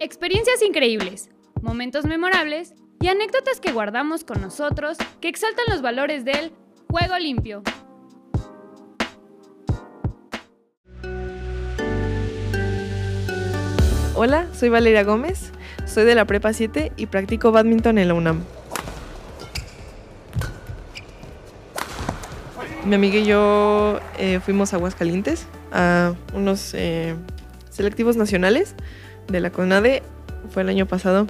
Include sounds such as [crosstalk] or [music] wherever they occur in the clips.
Experiencias increíbles, momentos memorables y anécdotas que guardamos con nosotros que exaltan los valores del juego limpio. Hola, soy Valeria Gómez, soy de la Prepa 7 y practico badminton en la UNAM. Mi amiga y yo eh, fuimos a Aguascalientes a unos eh, selectivos nacionales de la CONADE. Fue el año pasado.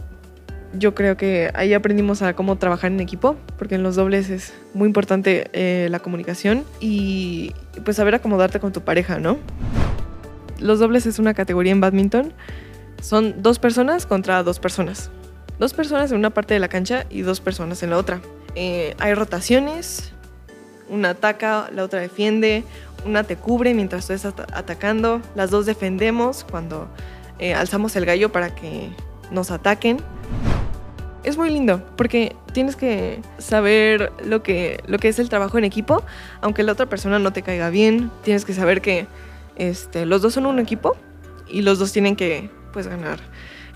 Yo creo que ahí aprendimos a cómo trabajar en equipo, porque en los dobles es muy importante eh, la comunicación y pues saber acomodarte con tu pareja, ¿no? Los dobles es una categoría en badminton. Son dos personas contra dos personas. Dos personas en una parte de la cancha y dos personas en la otra. hay rotaciones, una ataca, la otra defiende, una te cubre mientras tú estás atacando, las dos defendemos cuando eh, alzamos el gallo para que nos ataquen. Es muy lindo porque tienes que saber lo que, lo que es el trabajo en equipo, aunque la otra persona no te caiga bien, tienes que saber que este, los dos son un equipo y los dos tienen que pues, ganar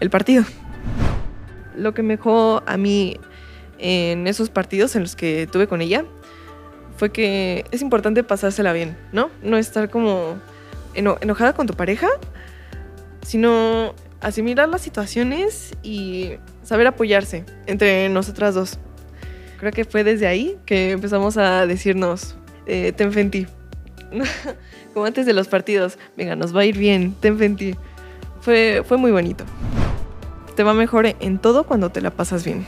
el partido. Lo que me dejó a mí en esos partidos en los que tuve con ella fue que es importante pasársela bien, ¿no? No estar como enojada con tu pareja, sino asimilar las situaciones y saber apoyarse entre nosotras dos. Creo que fue desde ahí que empezamos a decirnos, eh, ten en ti. [laughs] como antes de los partidos, venga, nos va a ir bien, ten fe en ti. Fue, fue muy bonito. Te va mejor en todo cuando te la pasas bien.